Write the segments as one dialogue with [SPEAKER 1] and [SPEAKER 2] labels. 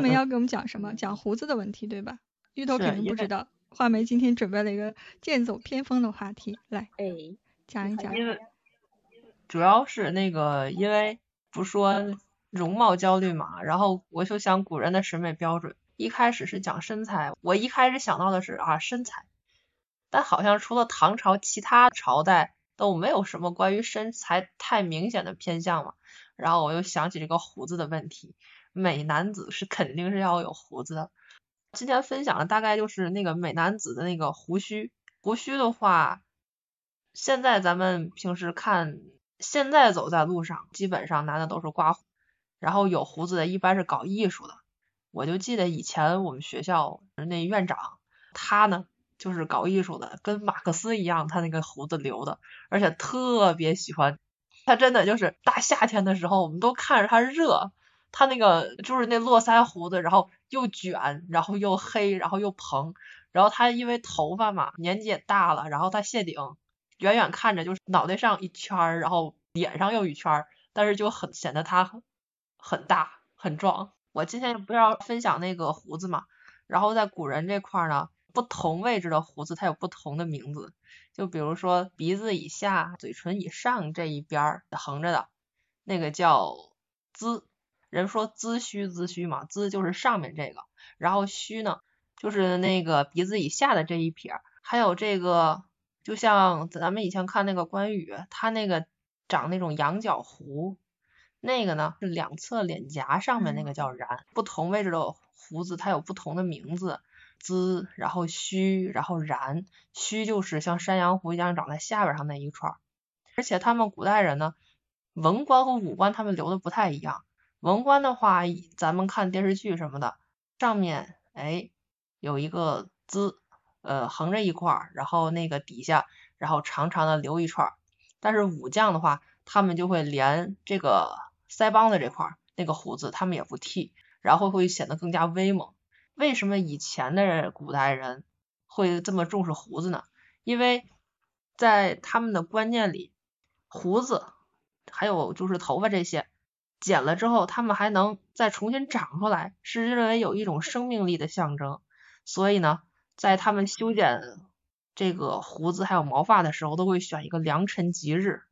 [SPEAKER 1] 画眉要给我们讲什么？讲胡子的问题，对吧？芋头
[SPEAKER 2] 是
[SPEAKER 1] 肯定不知道，画眉今天准备了一个剑走偏锋的话题，来
[SPEAKER 3] 哎，
[SPEAKER 1] 讲一讲。
[SPEAKER 2] 因为主要是那个，因为不说容貌焦虑嘛，然后我就想古人的审美标准，一开始是讲身材，我一开始想到的是啊身材，但好像除了唐朝，其他朝代都没有什么关于身材太明显的偏向嘛，然后我又想起这个胡子的问题，美男子是肯定是要有胡子的。今天分享的大概就是那个美男子的那个胡须，胡须的话，现在咱们平时看，现在走在路上，基本上男的都是刮胡，然后有胡子的一般是搞艺术的。我就记得以前我们学校那院长，他呢就是搞艺术的，跟马克思一样，他那个胡子留的，而且特别喜欢。他真的就是大夏天的时候，我们都看着他热，他那个就是那络腮胡子，然后又卷，然后又黑，然后又蓬，然后他因为头发嘛，年纪也大了，然后他谢顶，远远看着就是脑袋上一圈儿，然后脸上又一圈儿，但是就很显得他很大很壮。我今天不是要分享那个胡子嘛，然后在古人这块儿呢，不同位置的胡子它有不同的名字，就比如说鼻子以下、嘴唇以上这一边儿横着的，那个叫髭。人说髭须，髭须嘛，髭就是上面这个，然后须呢就是那个鼻子以下的这一撇儿，还有这个，就像咱们以前看那个关羽，他那个长那种羊角胡，那个呢是两侧脸颊上面那个叫髯，不同位置的胡子它有不同的名字，滋，然后须，然后髯，须就是像山羊胡一样长在下边上那一串儿，而且他们古代人呢，文官和武官他们留的不太一样，文官的话，咱们看电视剧什么的，上面哎有一个髭，呃横着一块，然后那个底下然后长长的留一串儿，但是武将的话，他们就会连这个腮帮子这块那个胡子他们也不剃，然后会显得更加威猛。为什么以前的古代人会这么重视胡子呢？因为在他们的观念里，胡子还有就是头发这些剪了之后，他们还能再重新长出来，是认为有一种生命力的象征。所以呢，在他们修剪这个胡子还有毛发的时候，都会选一个良辰吉日。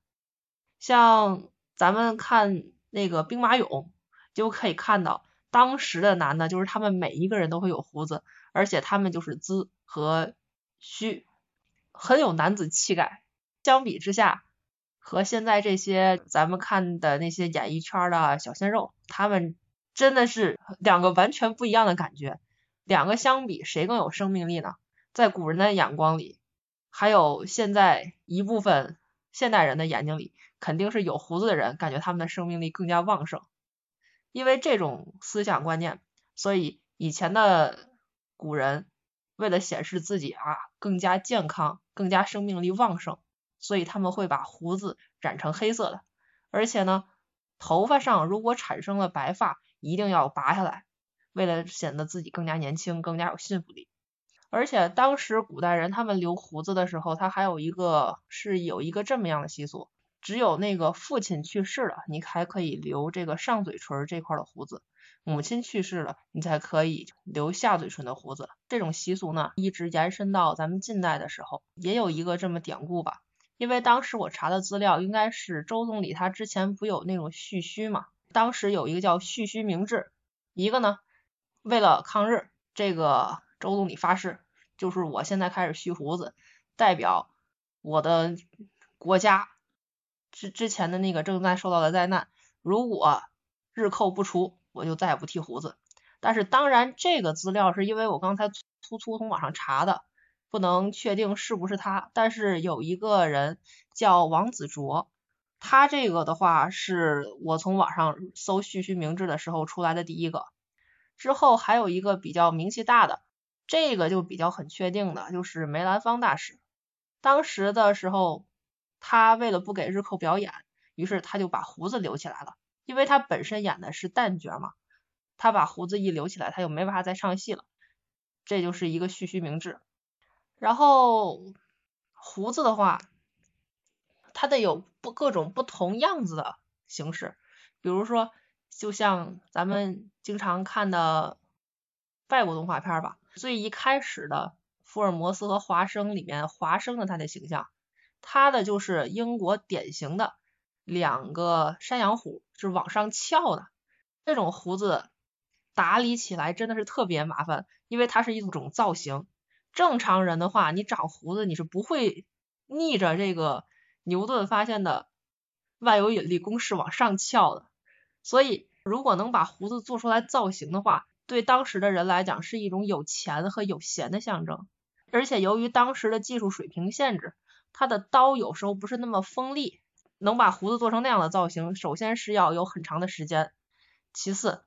[SPEAKER 2] 像咱们看那个兵马俑，就可以看到当时的男的，就是他们每一个人都会有胡子，而且他们就是髭和须，很有男子气概。相比之下，和现在这些咱们看的那些演艺圈的小鲜肉，他们真的是两个完全不一样的感觉。两个相比，谁更有生命力呢？在古人的眼光里，还有现在一部分现代人的眼睛里，肯定是有胡子的人感觉他们的生命力更加旺盛。因为这种思想观念，所以以前的古人为了显示自己啊更加健康、更加生命力旺盛，所以他们会把胡子染成黑色的，而且呢，头发上如果产生了白发，一定要拔下来，为了显得自己更加年轻、更加有信服力。而且当时古代人他们留胡子的时候，他还有一个是有一个这么样的习俗，只有那个父亲去世了，你还可以留这个上嘴唇这块的胡子；母亲去世了，你才可以留下嘴唇的胡子。这种习俗呢，一直延伸到咱们近代的时候，也有一个这么典故吧。因为当时我查的资料，应该是周总理他之前不有那种蓄须嘛，当时有一个叫蓄须明志，一个呢为了抗日，这个周总理发誓，就是我现在开始蓄胡子，代表我的国家之之前的那个正在受到的灾难，如果日寇不除，我就再也不剃胡子。但是当然，这个资料是因为我刚才粗粗从网上查的，不能确定是不是他。但是有一个人叫王子卓，他这个的话是我从网上搜旭旭明志的时候出来的第一个。之后还有一个比较名气大的，这个就比较很确定的，就是梅兰芳大师。当时的时候，他为了不给日寇表演，于是他就把胡子留起来了，因为他本身演的是旦角嘛，他把胡子一留起来，他就没法再唱戏了。这就是一个蓄须明志。然后胡子的话，它得有不各种不同样子的形式，比如说就像咱们经常看的外国动画片吧，最一开始的福尔摩斯和华生里面，华生的他的形象，他的就是英国典型的两个山羊胡是往上翘的，这种胡子打理起来真的是特别麻烦，因为它是一种造型。正常人的话，你长胡子你是不会逆着这个牛顿发现的万有引力公式往上翘的，所以如果能把胡子做出来造型的话，对当时的人来讲是一种有钱和有闲的象征。而且由于当时的技术水平限制，他的刀有时候不是那么锋利，能把胡子做成那样的造型，首先是要有很长的时间，其次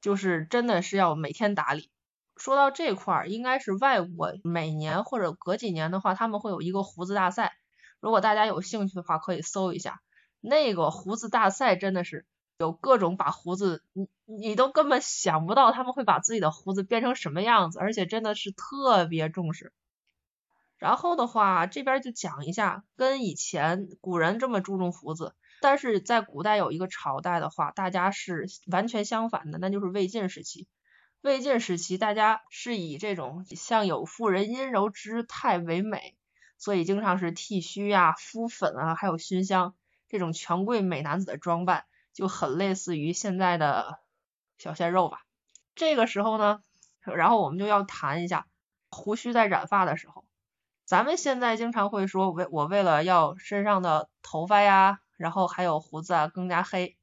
[SPEAKER 2] 就是真的是要每天打理。说到这块儿，应该是外国每年或者隔几年的话，他们会有一个胡子大赛。如果大家有兴趣的话，可以搜一下那个胡子大赛，真的是有各种把胡子，你你都根本想不到他们会把自己的胡子变成什么样子，而且真的是特别重视。然后的话，这边就讲一下，跟以前古人这么注重胡子，但是在古代有一个朝代的话，大家是完全相反的，那就是魏晋时期。魏晋时期，大家是以这种像有妇人阴柔之态为美，所以经常是剃须呀、敷粉啊，还有熏香这种权贵美男子的装扮，就很类似于现在的小鲜肉吧。这个时候呢，然后我们就要谈一下胡须在染发的时候，咱们现在经常会说，为我为了要身上的头发呀，然后还有胡子啊更加黑。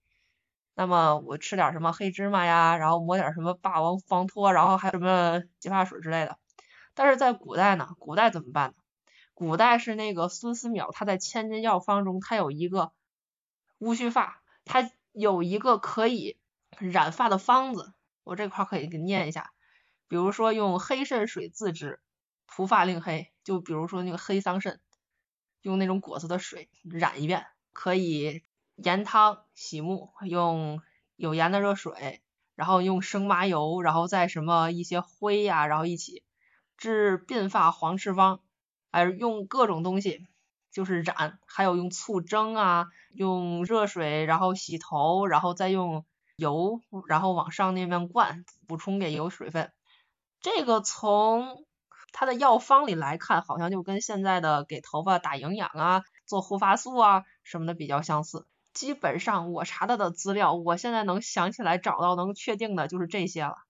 [SPEAKER 2] 那么我吃点什么黑芝麻呀，然后抹点什么霸王防脱，然后还有什么洗发水之类的。但是在古代呢，古代怎么办呢？古代是那个孙思邈他在《千金药方》中，他有一个乌须发，他有一个可以染发的方子，我这块可以给念一下。比如说用黑肾水自制，涂发令黑。就比如说那个黑桑葚，用那种果子的水染一遍，可以。盐汤洗目，用有盐的热水，然后用生麻油，然后再什么一些灰呀，然后一起治鬓发黄赤方，哎，用各种东西就是染，还有用醋蒸啊，用热水然后洗头，然后再用油，然后往上那边灌，补充给油水分。这个从它的药方里来看，好像就跟现在的给头发打营养啊，做护发素啊什么的比较相似。基本上我查到的资料，我现在能想起来找到能确定的就是这些了。